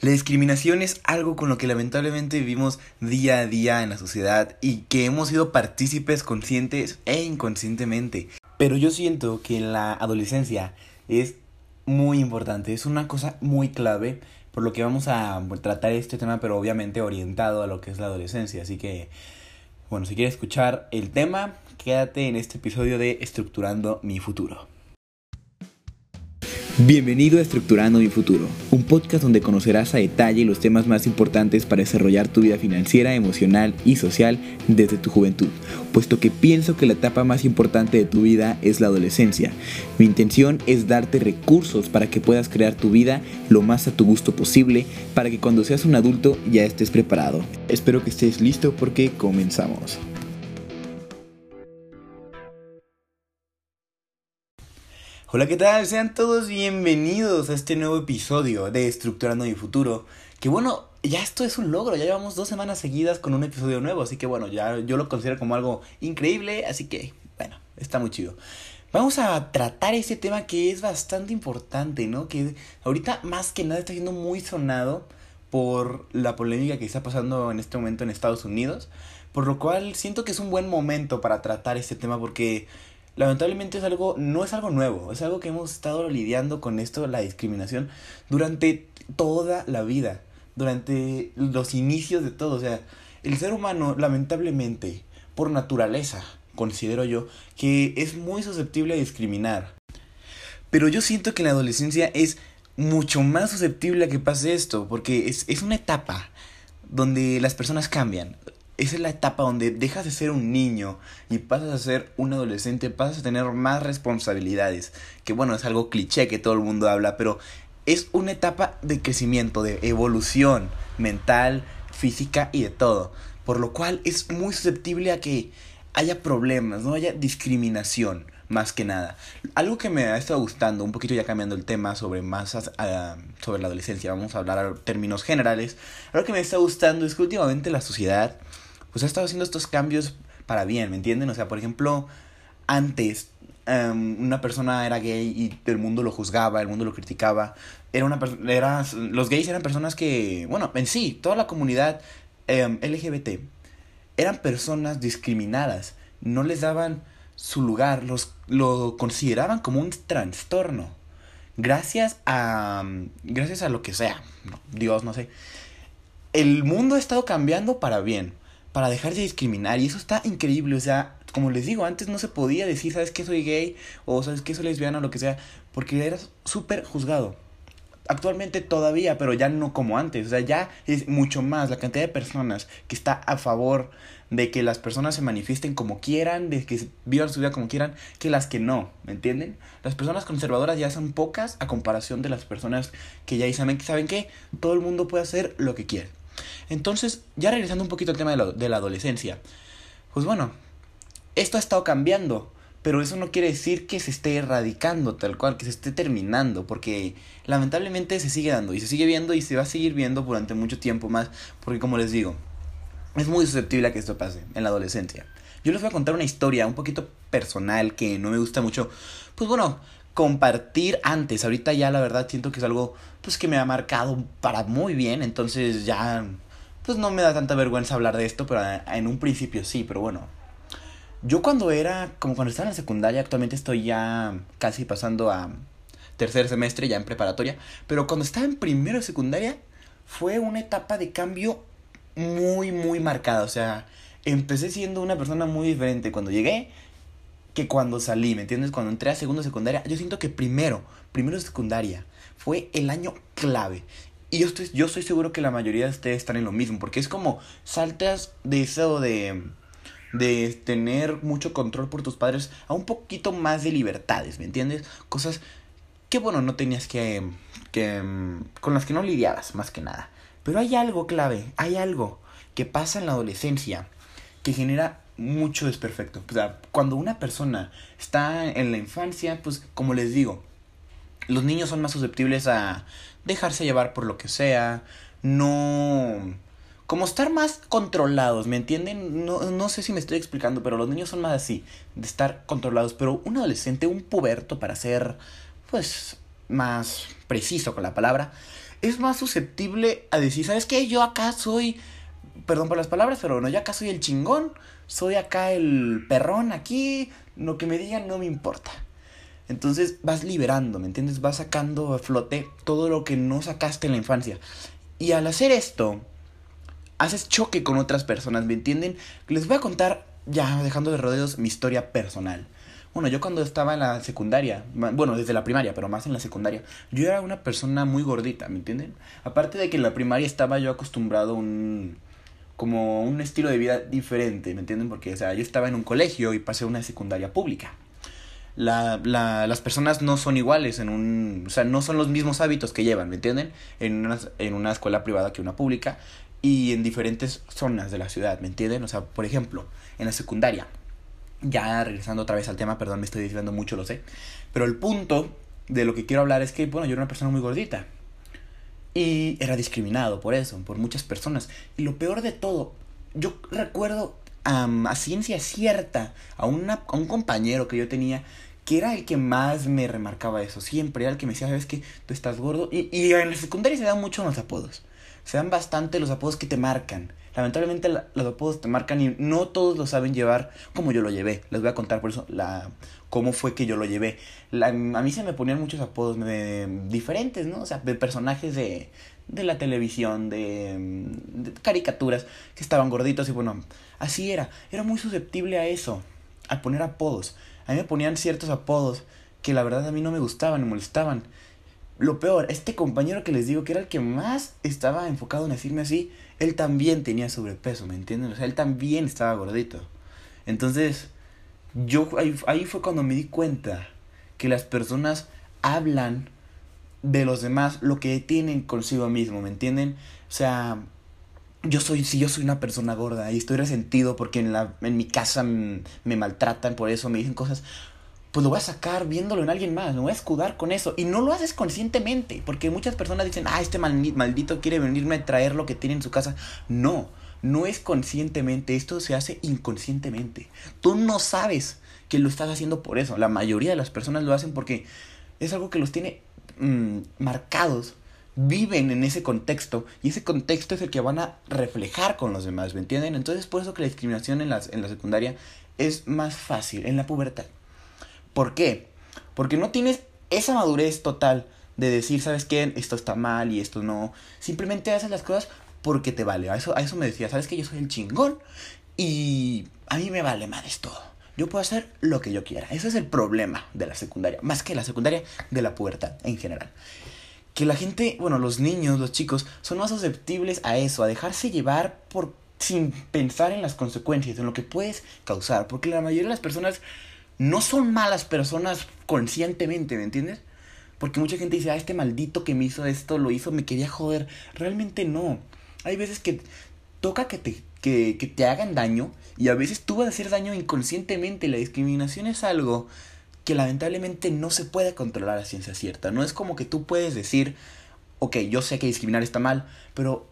La discriminación es algo con lo que lamentablemente vivimos día a día en la sociedad y que hemos sido partícipes conscientes e inconscientemente. Pero yo siento que la adolescencia es muy importante, es una cosa muy clave, por lo que vamos a tratar este tema, pero obviamente orientado a lo que es la adolescencia. Así que, bueno, si quieres escuchar el tema, quédate en este episodio de Estructurando mi futuro. Bienvenido a Estructurando mi futuro, un podcast donde conocerás a detalle los temas más importantes para desarrollar tu vida financiera, emocional y social desde tu juventud, puesto que pienso que la etapa más importante de tu vida es la adolescencia. Mi intención es darte recursos para que puedas crear tu vida lo más a tu gusto posible, para que cuando seas un adulto ya estés preparado. Espero que estés listo porque comenzamos. Hola, ¿qué tal? Sean todos bienvenidos a este nuevo episodio de Estructurando mi futuro. Que bueno, ya esto es un logro, ya llevamos dos semanas seguidas con un episodio nuevo, así que bueno, ya yo lo considero como algo increíble, así que bueno, está muy chido. Vamos a tratar este tema que es bastante importante, ¿no? Que ahorita más que nada está siendo muy sonado por la polémica que está pasando en este momento en Estados Unidos, por lo cual siento que es un buen momento para tratar este tema porque lamentablemente es algo, no es algo nuevo, es algo que hemos estado lidiando con esto, la discriminación, durante toda la vida, durante los inicios de todo. O sea, el ser humano, lamentablemente, por naturaleza, considero yo, que es muy susceptible a discriminar. Pero yo siento que en la adolescencia es mucho más susceptible a que pase esto, porque es, es una etapa donde las personas cambian esa es la etapa donde dejas de ser un niño y pasas a ser un adolescente, pasas a tener más responsabilidades. Que bueno, es algo cliché que todo el mundo habla, pero es una etapa de crecimiento, de evolución mental, física y de todo. Por lo cual es muy susceptible a que haya problemas, no haya discriminación más que nada. Algo que me ha estado gustando, un poquito ya cambiando el tema sobre más ah, sobre la adolescencia, vamos a hablar en términos generales. Algo que me está gustando es que últimamente la sociedad pues ha estado haciendo estos cambios para bien, ¿me entienden? O sea, por ejemplo, antes em, una persona era gay y el mundo lo juzgaba, el mundo lo criticaba. Era una era, los gays eran personas que, bueno, en sí, toda la comunidad em, LGBT eran personas discriminadas, no les daban su lugar, los lo consideraban como un trastorno. Gracias a gracias a lo que sea, Dios, no sé. El mundo ha estado cambiando para bien para dejar de discriminar. Y eso está increíble. O sea, como les digo, antes no se podía decir, ¿sabes que soy gay? O ¿sabes que soy lesbiana? O lo que sea. Porque eras súper juzgado. Actualmente todavía, pero ya no como antes. O sea, ya es mucho más la cantidad de personas que está a favor de que las personas se manifiesten como quieran, de que vivan su vida como quieran, que las que no, ¿me entienden? Las personas conservadoras ya son pocas a comparación de las personas que ya saben que saben que todo el mundo puede hacer lo que quiere. Entonces, ya regresando un poquito al tema de la, de la adolescencia, pues bueno, esto ha estado cambiando, pero eso no quiere decir que se esté erradicando tal cual, que se esté terminando, porque lamentablemente se sigue dando y se sigue viendo y se va a seguir viendo durante mucho tiempo más, porque como les digo, es muy susceptible a que esto pase en la adolescencia. Yo les voy a contar una historia un poquito personal que no me gusta mucho, pues bueno, compartir antes. Ahorita ya la verdad siento que es algo pues que me ha marcado para muy bien, entonces ya pues no me da tanta vergüenza hablar de esto, pero en un principio sí, pero bueno. Yo cuando era, como cuando estaba en la secundaria, actualmente estoy ya casi pasando a tercer semestre, ya en preparatoria, pero cuando estaba en primero de secundaria fue una etapa de cambio muy, muy marcada, o sea, empecé siendo una persona muy diferente. Cuando llegué, que cuando salí, ¿me entiendes? Cuando entré a segundo secundaria, yo siento que primero, primero de secundaria, fue el año clave. Y yo estoy, yo estoy seguro que la mayoría de ustedes están en lo mismo, porque es como saltas de eso de, de tener mucho control por tus padres a un poquito más de libertades, ¿me entiendes? Cosas que, bueno, no tenías que, que con las que no lidiabas, más que nada. Pero hay algo clave, hay algo que pasa en la adolescencia que genera mucho desperfecto. O sea, cuando una persona está en la infancia, pues como les digo, los niños son más susceptibles a dejarse llevar por lo que sea, no... Como estar más controlados, ¿me entienden? No, no sé si me estoy explicando, pero los niños son más así, de estar controlados. Pero un adolescente, un puberto, para ser, pues, más preciso con la palabra, es más susceptible a decir, ¿sabes qué? Yo acá soy, perdón por las palabras, pero bueno, yo acá soy el chingón, soy acá el perrón, aquí lo que me digan no me importa. Entonces vas liberando, ¿me entiendes? Vas sacando a flote todo lo que no sacaste en la infancia. Y al hacer esto, haces choque con otras personas, ¿me entienden? Les voy a contar, ya dejando de rodeos, mi historia personal. Bueno, yo cuando estaba en la secundaria, bueno, desde la primaria, pero más en la secundaria, yo era una persona muy gordita, ¿me entienden? Aparte de que en la primaria estaba yo acostumbrado a un como un estilo de vida diferente, ¿me entienden? Porque, o sea, yo estaba en un colegio y pasé a una secundaria pública la, la, las personas no son iguales en un, o sea, no son los mismos hábitos que llevan, ¿me entienden? En una, en una escuela privada que una pública y en diferentes zonas de la ciudad, ¿me entienden? O sea, por ejemplo, en la secundaria, ya regresando otra vez al tema, perdón, me estoy desviando mucho, lo sé, pero el punto de lo que quiero hablar es que, bueno, yo era una persona muy gordita y era discriminado por eso, por muchas personas. Y lo peor de todo, yo recuerdo a ciencia cierta a, una, a un compañero que yo tenía que era el que más me remarcaba eso. Siempre era el que me decía, sabes que tú estás gordo. Y, y en la secundaria se dan mucho los apodos. Se dan bastante los apodos que te marcan. Lamentablemente los apodos te marcan y no todos lo saben llevar como yo lo llevé. Les voy a contar por eso la, cómo fue que yo lo llevé. a mí se me ponían muchos apodos diferentes, ¿no? O sea, de personajes de, de la televisión, de, de, caricaturas que estaban gorditos y bueno, así era. Era muy susceptible a eso, a poner apodos. A mí me ponían ciertos apodos que la verdad a mí no me gustaban, me molestaban. Lo peor, este compañero que les digo que era el que más estaba enfocado en decirme así, él también tenía sobrepeso, ¿me entienden? O sea, él también estaba gordito. Entonces, yo ahí, ahí fue cuando me di cuenta que las personas hablan de los demás lo que tienen consigo mismo, ¿me entienden? O sea, yo soy, si yo soy una persona gorda y estoy resentido porque en, la, en mi casa me, maltratan por eso, me dicen cosas, pues lo voy a sacar viéndolo en alguien más, me voy a escudar con eso. Y no lo haces conscientemente, porque muchas personas dicen, ah, este maldito quiere venirme a traer lo que tiene en su casa. No, no es conscientemente, esto se hace inconscientemente. Tú no sabes que lo estás haciendo por eso. La mayoría de las personas lo hacen porque es algo que los tiene Mm, marcados viven en ese contexto y ese contexto es el que van a reflejar con los demás, ¿me entienden? Entonces por eso que la discriminación en, las, en la secundaria es más fácil, en la pubertad. ¿Por qué? Porque no tienes esa madurez total de decir, ¿sabes qué? Esto está mal y esto no. Simplemente haces las cosas porque te vale. A eso, a eso me decía, ¿sabes qué? Yo soy el chingón y a mí me vale más todo. Yo puedo hacer lo que yo quiera. Ese es el problema de la secundaria. Más que la secundaria, de la pubertad en general. Que la gente, bueno, los niños, los chicos, son más susceptibles a eso, a dejarse llevar por sin pensar en las consecuencias, en lo que puedes causar. Porque la mayoría de las personas no son malas personas conscientemente, ¿me entiendes? Porque mucha gente dice, ah, este maldito que me hizo esto, lo hizo, me quería joder. Realmente no. Hay veces que toca que te que, que te hagan daño y a veces tú vas a hacer daño inconscientemente. La discriminación es algo que lamentablemente no se puede controlar a ciencia cierta. No es como que tú puedes decir, ok, yo sé que discriminar está mal, pero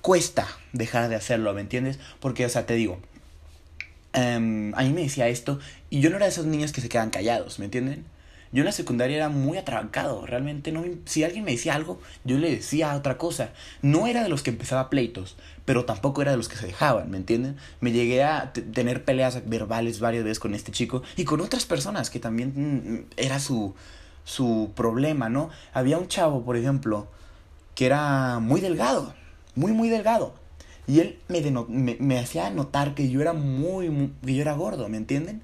cuesta dejar de hacerlo, ¿me entiendes? Porque, o sea, te digo, um, a mí me decía esto y yo no era de esos niños que se quedan callados, ¿me entienden? Yo en la secundaria era muy atrancado, realmente no si alguien me decía algo, yo le decía otra cosa. No era de los que empezaba pleitos, pero tampoco era de los que se dejaban, ¿me entienden? Me llegué a tener peleas verbales varias veces con este chico y con otras personas que también mm, era su su problema, ¿no? Había un chavo, por ejemplo, que era muy delgado, muy muy delgado. Y él me, me, me hacía notar que yo era muy, muy, que yo era gordo, ¿me entienden?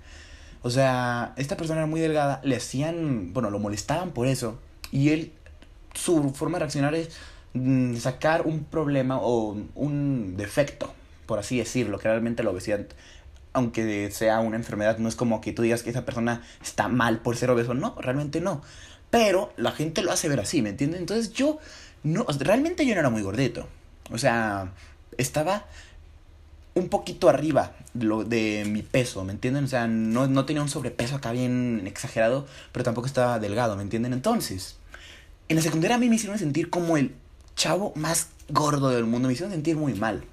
O sea, esta persona era muy delgada, le hacían, bueno, lo molestaban por eso. Y él, su forma de reaccionar es mm, sacar un problema o un defecto, por así decirlo, que realmente la obesidad, aunque sea una enfermedad, no es como que tú digas que esa persona está mal por ser obeso, no, realmente no. Pero la gente lo hace ver así, ¿me entiendes? Entonces yo, no, realmente yo no era muy gordito. O sea, estaba un poquito arriba lo de mi peso, ¿me entienden? O sea, no, no tenía un sobrepeso acá bien exagerado, pero tampoco estaba delgado, ¿me entienden? Entonces, en la secundaria a mí me hicieron sentir como el chavo más gordo del mundo, me hicieron sentir muy mal.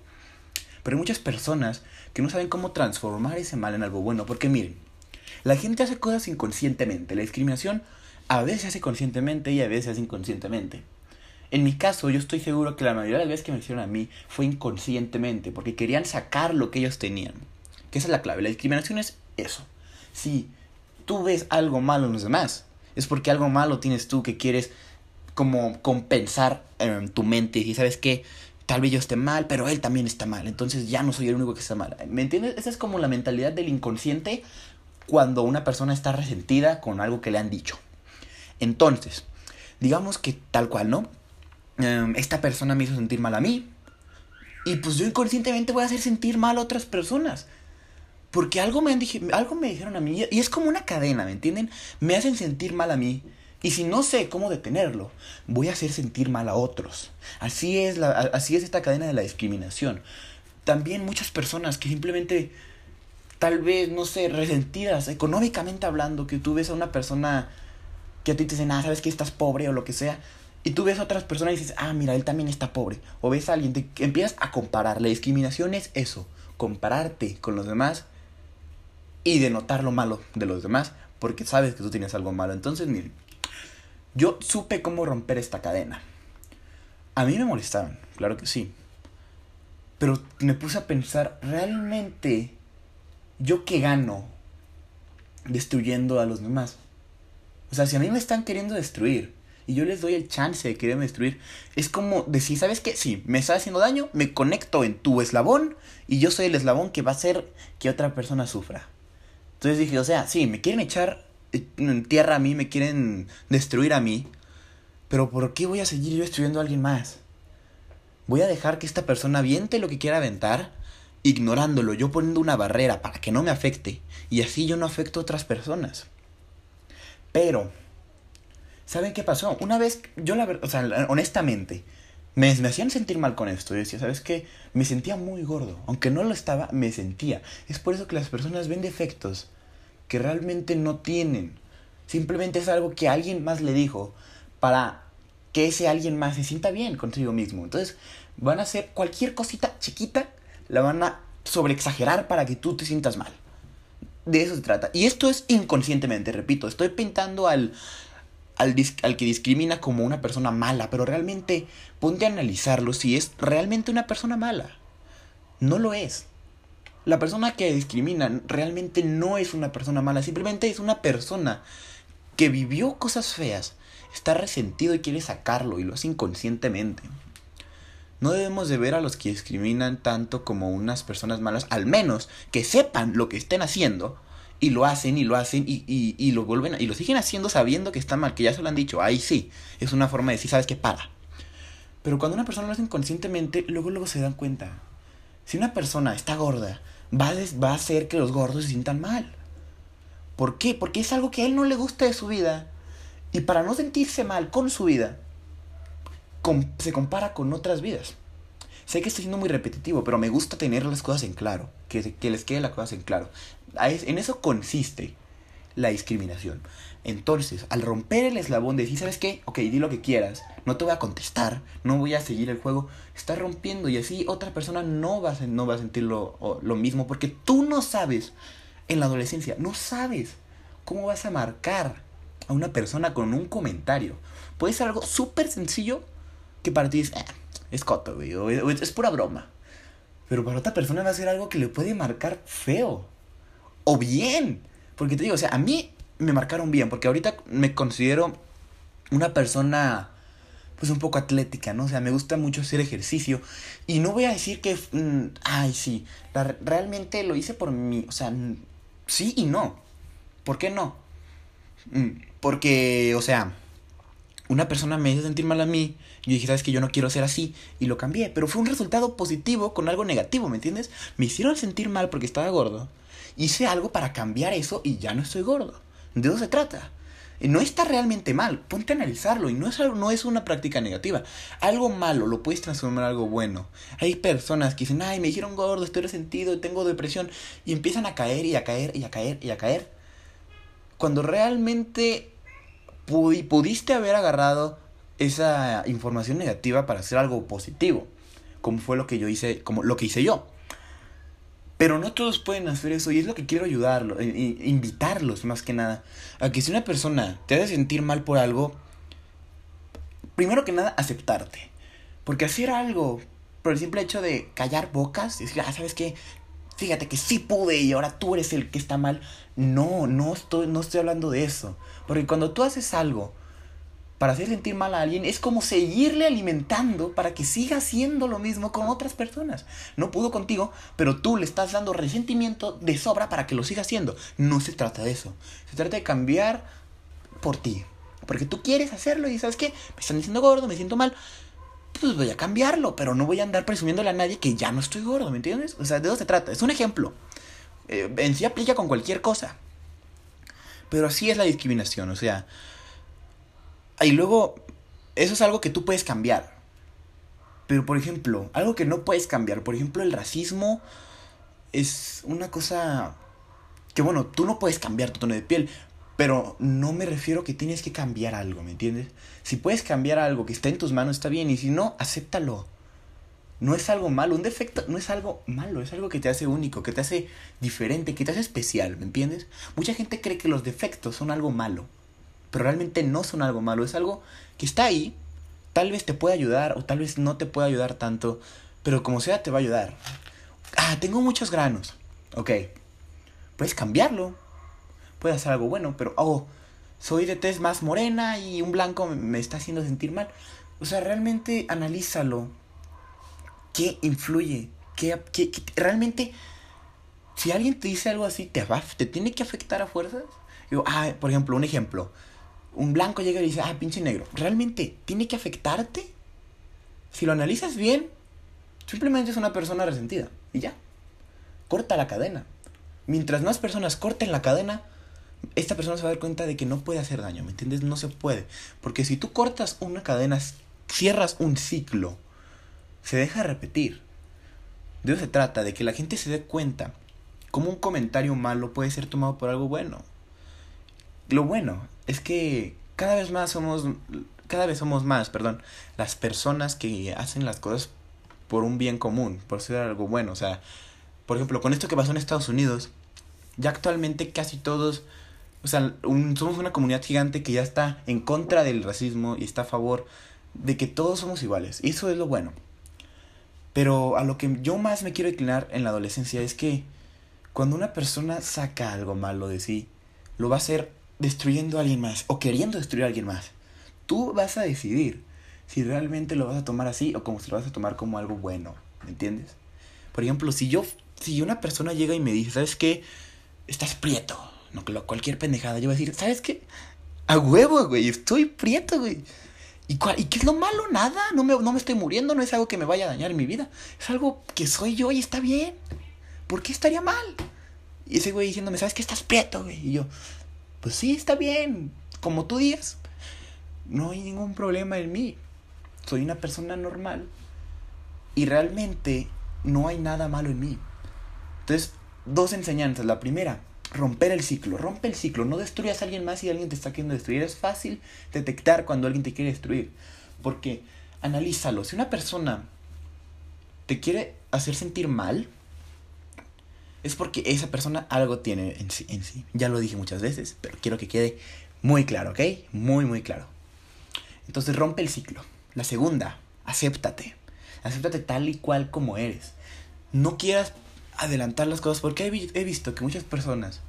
Pero hay muchas personas que no saben cómo transformar ese mal en algo bueno, porque miren, la gente hace cosas inconscientemente, la discriminación a veces se hace conscientemente y a veces se hace inconscientemente. En mi caso, yo estoy seguro que la mayoría de las veces que me hicieron a mí fue inconscientemente, porque querían sacar lo que ellos tenían. Que esa es la clave. La discriminación es eso. Si tú ves algo malo en los demás, es porque algo malo tienes tú que quieres como compensar en tu mente. Y sabes que tal vez yo esté mal, pero él también está mal. Entonces ya no soy el único que está mal. ¿Me entiendes? Esa es como la mentalidad del inconsciente cuando una persona está resentida con algo que le han dicho. Entonces, digamos que tal cual, ¿no? Em, esta persona me hizo sentir mal a mí. Y pues yo inconscientemente voy a hacer sentir mal a otras personas. Porque algo me, han algo me dijeron a mí. Y es como una cadena, ¿me entienden? Me hacen sentir mal a mí. Y si no sé cómo detenerlo, voy a hacer sentir mal a otros. Así es, la, así es esta cadena de la discriminación. También muchas personas que simplemente, tal vez, no sé, resentidas económicamente hablando, que tú ves a una persona que a ti te dicen, ah, sabes que estás pobre o lo que sea, y tú ves a otras personas y dices, ah, mira, él también está pobre. O ves a alguien, te empiezas a comparar. La discriminación es eso, compararte con los demás y denotar lo malo de los demás, porque sabes que tú tienes algo malo. Entonces, miren, yo supe cómo romper esta cadena. A mí me molestaron, claro que sí. Pero me puse a pensar, ¿realmente yo qué gano destruyendo a los demás? O sea, si a mí me están queriendo destruir, y yo les doy el chance de quererme destruir. Es como decir, ¿sabes qué? Sí, me está haciendo daño, me conecto en tu eslabón y yo soy el eslabón que va a hacer que otra persona sufra. Entonces dije, o sea, sí, me quieren echar en tierra a mí, me quieren destruir a mí, pero ¿por qué voy a seguir yo destruyendo a alguien más? Voy a dejar que esta persona aviente lo que quiera aventar, ignorándolo, yo poniendo una barrera para que no me afecte, y así yo no afecto a otras personas. Pero ¿Saben qué pasó? Una vez, yo la verdad, o sea, honestamente, me, me, hacían sentir mal con esto. Yo decía, ¿sabes qué? Me sentía muy gordo. Aunque no lo estaba, me sentía. Es por eso que las personas ven defectos que realmente no tienen. Simplemente es algo que alguien más le dijo para que ese alguien más se sienta bien consigo mismo. Entonces, van a hacer cualquier cosita chiquita, la van a sobreexagerar para que tú te sientas mal. De eso se trata. Y esto es inconscientemente, repito. Estoy pintando al, al, al, que discrimina como una persona mala, pero realmente ponte a analizarlo si es realmente una persona mala. No lo es. La persona que discrimina realmente no es una persona mala, simplemente es una persona que vivió cosas feas, está resentido y quiere sacarlo y lo hace inconscientemente. No debemos de ver a los que discriminan tanto como unas personas malas, al menos que sepan lo que estén haciendo y lo hacen y lo hacen y, y, y, lo vuelven y lo siguen haciendo sabiendo que está mal, que ya se lo han dicho. Ahí sí, es una forma de decir, sabes que para. Pero cuando una persona lo hace inconscientemente, luego luego se dan cuenta. Si una persona está gorda, va a, va a hacer que los gordos se sientan mal. ¿Por qué? Porque es algo que a él no le gusta de su vida. Y para no sentirse mal con su vida, se compara con otras vidas. Sé que estoy siendo muy repetitivo, pero me gusta tener las cosas en claro, que, que les quede las cosas en claro. En eso consiste la discriminación. Entonces, al romper el eslabón de decir, ¿sabes qué? Ok, di lo que quieras, no te voy a contestar, no voy a seguir el juego, estás rompiendo y así otra persona no va a, no va a sentir lo, lo mismo porque tú no sabes en la adolescencia, no sabes cómo vas a marcar a una persona con un comentario. Puede ser algo súper sencillo que para ti eh, es coto, güey, es pura broma. Pero para otra persona va a ser algo que le puede marcar feo o bien. Porque te digo, o sea, a mí me marcaron bien, porque ahorita me considero una persona pues un poco atlética, ¿no? O sea, me gusta mucho hacer ejercicio. Y no voy a decir que, mm, ay, sí, realmente lo hice por mí, o sea, sí y no. ¿Por qué no? Mm, porque, o sea, una persona me hizo sentir mal a mí, y dije, sabes que yo no quiero ser así, y lo cambié, pero fue un resultado positivo con algo negativo, ¿me entiendes? Me hicieron sentir mal porque estaba gordo, hice algo para cambiar eso y ya no estoy gordo. De eso se trata. No está realmente mal, ponte a analizarlo y no es, algo, no es una práctica negativa. Algo malo lo puedes transformar en algo bueno. Hay personas que dicen, ay, me dijeron gordo, estoy resentido, tengo depresión y empiezan a caer y a caer y a caer y a caer. Cuando realmente pudiste haber agarrado esa información negativa para hacer algo positivo, como fue lo que yo hice, como lo que hice yo. Pero no todos pueden hacer eso y es lo que quiero ayudarlos, invitarlos más que nada, a que si una persona te hace sentir mal por algo, primero que nada, aceptarte. Porque hacer algo por el simple hecho de callar bocas decir, ah, ¿sabes qué? Fíjate que sí pude y ahora tú eres el que está mal. No, no estoy, no estoy hablando de eso. Porque cuando tú haces algo para hacer sentir mal a alguien, es como seguirle alimentando para que siga haciendo lo mismo con otras personas. No pudo contigo, pero tú le estás dando resentimiento de sobra para que lo siga haciendo. No se trata de eso. Se trata de cambiar por ti. Porque tú quieres hacerlo y sabes qué, me están diciendo gordo, me siento mal. Pues voy a cambiarlo, pero no voy a andar presumiéndole a nadie que ya no estoy gordo, ¿me entiendes? O sea, de eso se trata. Es un ejemplo. Eh, en sí aplica con cualquier cosa. Pero así es la discriminación, o sea. Y luego, eso es algo que tú puedes cambiar. Pero, por ejemplo, algo que no puedes cambiar, por ejemplo, el racismo es una cosa que, bueno, tú no puedes cambiar tu tono de piel, pero no me refiero que tienes que cambiar algo, ¿me entiendes? Si puedes cambiar algo que está en tus manos, está bien, y si no, acéptalo. No es algo malo, un defecto no es algo malo, es algo que te hace único, que te hace diferente, que te hace especial, ¿me entiendes? Mucha gente cree que los defectos son algo malo, pero realmente no son algo malo, es algo que está ahí, tal vez te puede ayudar o tal vez no te pueda ayudar tanto, pero como sea te va a ayudar. Ah, tengo muchos granos, ok, puedes cambiarlo, puedes hacer algo bueno, pero, oh, soy de tez más morena y un blanco me está haciendo sentir mal. O sea, realmente analízalo ¿Qué influye? ¿Qué, realmente, si alguien te dice algo así, ¿te, va, ¿te tiene que afectar a fuerzas? Digo, ah, por ejemplo, un ejemplo. Un blanco llega y dice, ah, pinche negro. ¿Realmente tiene que afectarte? Si lo analizas bien, simplemente es una persona resentida. Y ya. Corta la cadena. Mientras más personas corten la cadena, esta persona se va a dar cuenta de que no puede hacer daño, ¿me entiendes? No se puede. Porque si tú cortas una cadena, cierras un ciclo se deja repetir. De eso se trata, de que la gente se dé cuenta cómo un comentario malo puede ser tomado por algo bueno. Lo bueno es que cada vez más somos, cada vez somos más, perdón, las personas que hacen las cosas por un bien común, por ser algo bueno. O sea, por ejemplo, con esto que pasó en Estados Unidos, ya actualmente casi todos, o sea, somos una comunidad gigante que ya está en contra del racismo y está a favor de que todos somos iguales. Y eso es lo bueno. Pero a lo que yo más me quiero inclinar en la adolescencia es que cuando una persona saca algo malo de sí, lo va a hacer destruyendo a alguien más o queriendo destruir a alguien más. Tú vas a decidir si realmente lo vas a tomar así o como si lo vas a tomar como algo bueno, ¿me entiendes? Por ejemplo, si yo, si una persona llega y me dice, ¿sabes qué? Estás prieto, no cualquier pendejada, yo voy a decir, ¿sabes qué? A huevo, güey, estoy prieto, güey. ¿Y, cuál, ¿Y qué es lo malo? Nada, no me, no me estoy muriendo, no es algo que me vaya a dañar mi vida. Es algo que soy yo y está bien. ¿Por qué estaría mal? Y ese güey diciéndome, ¿sabes qué estás prieto, güey? Y yo, pues sí, está bien. Como tú digas, no hay ningún problema en mí. Soy una persona normal. Y realmente no hay nada malo en mí. Entonces, dos enseñanzas. La primera, romper el ciclo, rompe el ciclo, no destruyas a alguien más si alguien te está queriendo destruir. Es fácil detectar cuando alguien te quiere destruir, porque analízalo. Si una persona te quiere hacer sentir mal, es porque esa persona algo tiene en sí, en sí. Ya lo dije muchas veces, pero quiero que quede muy claro, ¿ok? Muy, muy claro. Entonces rompe el ciclo. La segunda, acéptate. Acéptate tal y cual como eres. No quieras adelantar las cosas porque he, visto que muchas personas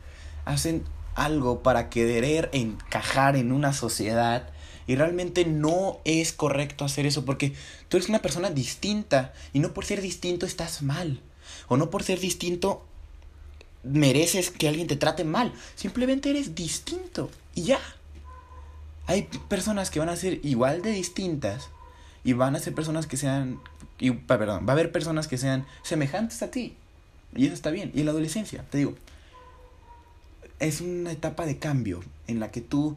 hacen algo para querer encajar en una sociedad y realmente no es correcto hacer eso porque tú eres una persona distinta y no por ser distinto estás mal o no por ser distinto mereces que alguien te trate mal, simplemente eres distinto y ya. Hay personas que van a ser igual de distintas y van a ser personas que sean y, perdón, va a haber personas que sean semejantes a ti. Y eso está bien. Y en la adolescencia, te digo, es una etapa de cambio en la que tú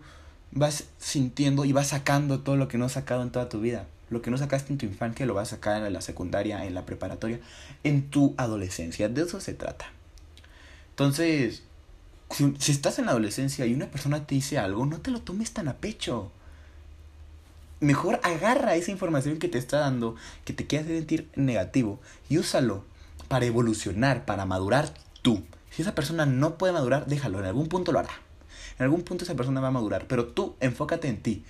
vas sintiendo y vas sacando todo lo que no has sacado en toda tu vida. Lo que no sacaste en tu infancia lo vas a sacar en la secundaria, en la preparatoria, en tu adolescencia. De eso se trata. Entonces, si, estás en la adolescencia y una persona te dice algo, no te lo tomes tan a pecho. Mejor agarra esa información que te está dando, que te quiere sentir negativo, y úsalo para evolucionar, para madurar tú. Si esa persona no puede madurar, déjalo, en algún punto lo hará. En algún punto esa persona va a madurar, pero tú enfócate en ti.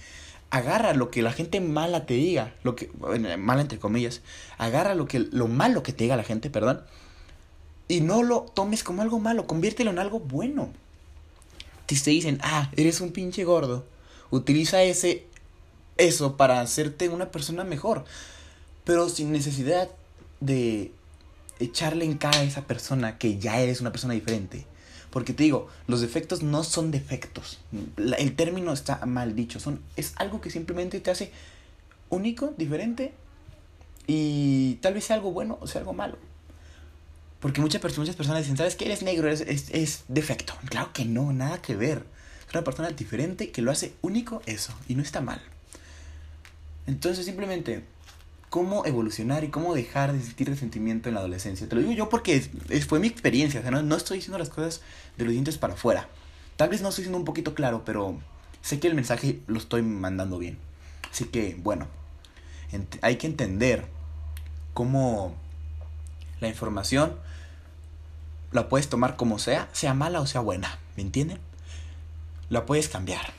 agarra lo que la gente mala te diga, lo que mala entre comillas, agarra lo que lo malo que te diga la gente, perdón, y no lo tomes como algo malo, conviértelo en algo bueno. Si te dicen, "Ah, eres un pinche gordo." Utiliza ese eso para hacerte una persona mejor, pero sin necesidad de echarle en cara a esa persona que ya eres una persona diferente. Porque te digo, los defectos no son defectos. El término está mal dicho. Son, es algo que simplemente te hace único, diferente. Y tal vez sea algo bueno o sea algo malo. Porque muchas, muchas personas dicen, ¿sabes qué? Eres negro, es, es defecto. Claro que no, nada que ver. Es una persona diferente que lo hace único eso. Y no está mal. Entonces simplemente cómo evolucionar y cómo dejar de sentir resentimiento en la adolescencia. Te lo digo yo porque fue mi experiencia, o sea, no, estoy diciendo las cosas de los dientes para afuera. Tal vez no estoy siendo un poquito claro, pero sé que el mensaje lo estoy mandando bien. Así que, bueno, hay que entender cómo la información la puedes tomar como sea, sea mala o sea buena, ¿me entienden? La puedes cambiar.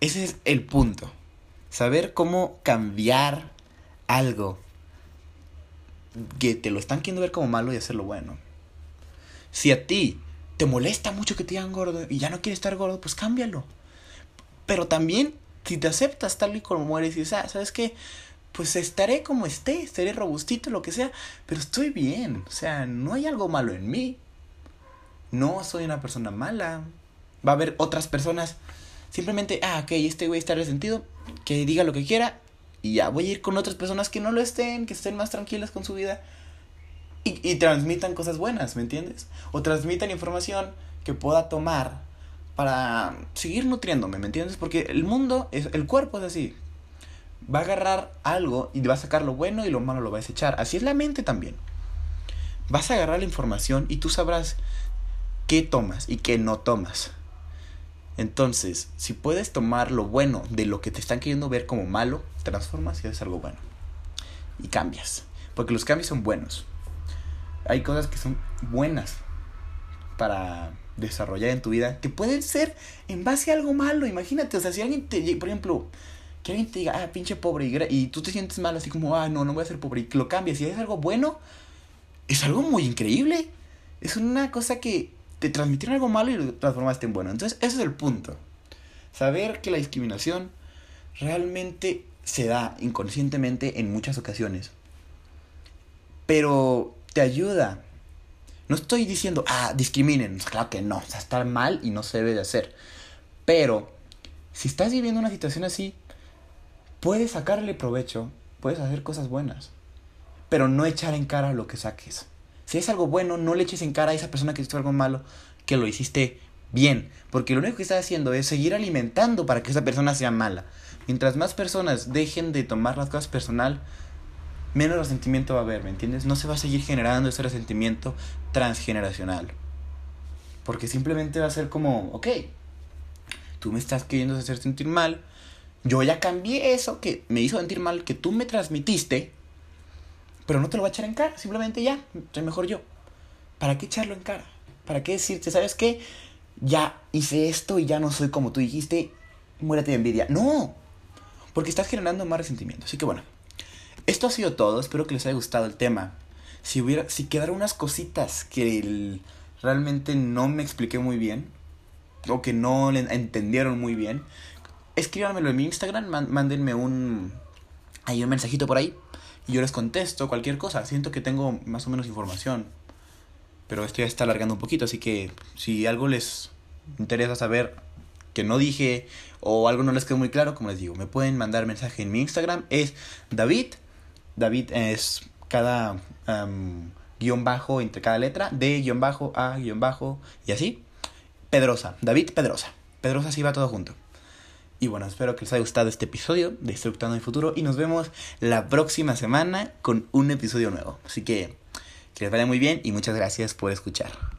Ese es el punto. Saber cómo cambiar algo que te lo están queriendo ver como malo y hacerlo bueno. Si a ti te molesta mucho que te digan gordo y ya no quieres estar gordo, pues cámbialo. Pero también, si te aceptas tal y como eres y dices, ah, ¿sabes qué? Pues estaré como esté, estaré robustito, lo que sea, pero estoy bien. O sea, no hay algo malo en mí. No soy una persona mala. Va a haber otras personas. Simplemente, ah, ok, este güey está resentido, que diga lo que quiera y ya voy a ir con otras personas que no lo estén, que estén más tranquilas con su vida y, y transmitan cosas buenas, ¿me entiendes? O transmitan información que pueda tomar para seguir nutriéndome, ¿me entiendes? Porque el mundo, es, el cuerpo es así. Va a agarrar algo y va a sacar lo bueno y lo malo lo va a desechar. Así es la mente también. Vas a agarrar la información y tú sabrás qué tomas y qué no tomas. Entonces, si puedes tomar lo bueno de lo que te están queriendo ver como malo, transformas y haces algo bueno. Y cambias. Porque los cambios son buenos. Hay cosas que son buenas para desarrollar en tu vida que pueden ser en base a algo malo. Imagínate, o sea, si alguien te, por ejemplo, que alguien te diga, ah, pinche pobre, y, y tú te sientes mal, así como, ah, no, no voy a ser pobre, y lo cambias y es algo bueno, es algo muy increíble. Es una cosa que te transmitieron algo malo y lo transformaste en bueno. Entonces, ese es el punto. Saber que la discriminación realmente se da inconscientemente en muchas ocasiones. Pero te ayuda. No estoy diciendo, ah, discriminen. Claro que no. O sea, está mal y no se debe de hacer. Pero, si estás viviendo una situación así, puedes sacarle provecho, puedes hacer cosas buenas. Pero no echar en cara lo que saques. Si es algo bueno, no le eches en cara a esa persona que hizo algo malo, que lo hiciste bien. Porque lo único que estás haciendo es seguir alimentando para que esa persona sea mala. Mientras más personas dejen de tomar las cosas personal, menos resentimiento va a haber, ¿me entiendes? No se va a seguir generando ese resentimiento transgeneracional. Porque simplemente va a ser como, ok, tú me estás queriendo hacer sentir mal, yo ya cambié eso que me hizo sentir mal, que tú me transmitiste, pero no te lo voy a echar en cara, simplemente ya, soy mejor yo. ¿Para qué echarlo en cara? ¿Para qué decirte, sabes qué? Ya hice esto y ya no soy como tú dijiste, muérete de envidia. No, porque estás generando más resentimiento. Así que bueno, esto ha sido todo, espero que les haya gustado el tema. Si hubiera, si quedaron unas cositas que realmente no me expliqué muy bien, o que no le entendieron muy bien, escríbanmelo en mi Instagram, mándenme un, hay un mensajito por ahí yo les contesto cualquier cosa. Siento que tengo más o menos información. Pero esto ya está alargando un poquito, así que si algo les interesa saber que no dije o algo no les quedó muy claro, como les digo, me pueden mandar mensaje en mi Instagram. Es David. David es cada guion bajo entre cada letra. D guion bajo, A guion bajo y así. Pedrosa. David Pedrosa. Pedrosa sí va todo junto. Y bueno, espero que les haya gustado este episodio de Estructurando el Futuro y nos vemos la próxima semana con un episodio nuevo. Así que que les vaya muy bien y muchas gracias por escuchar.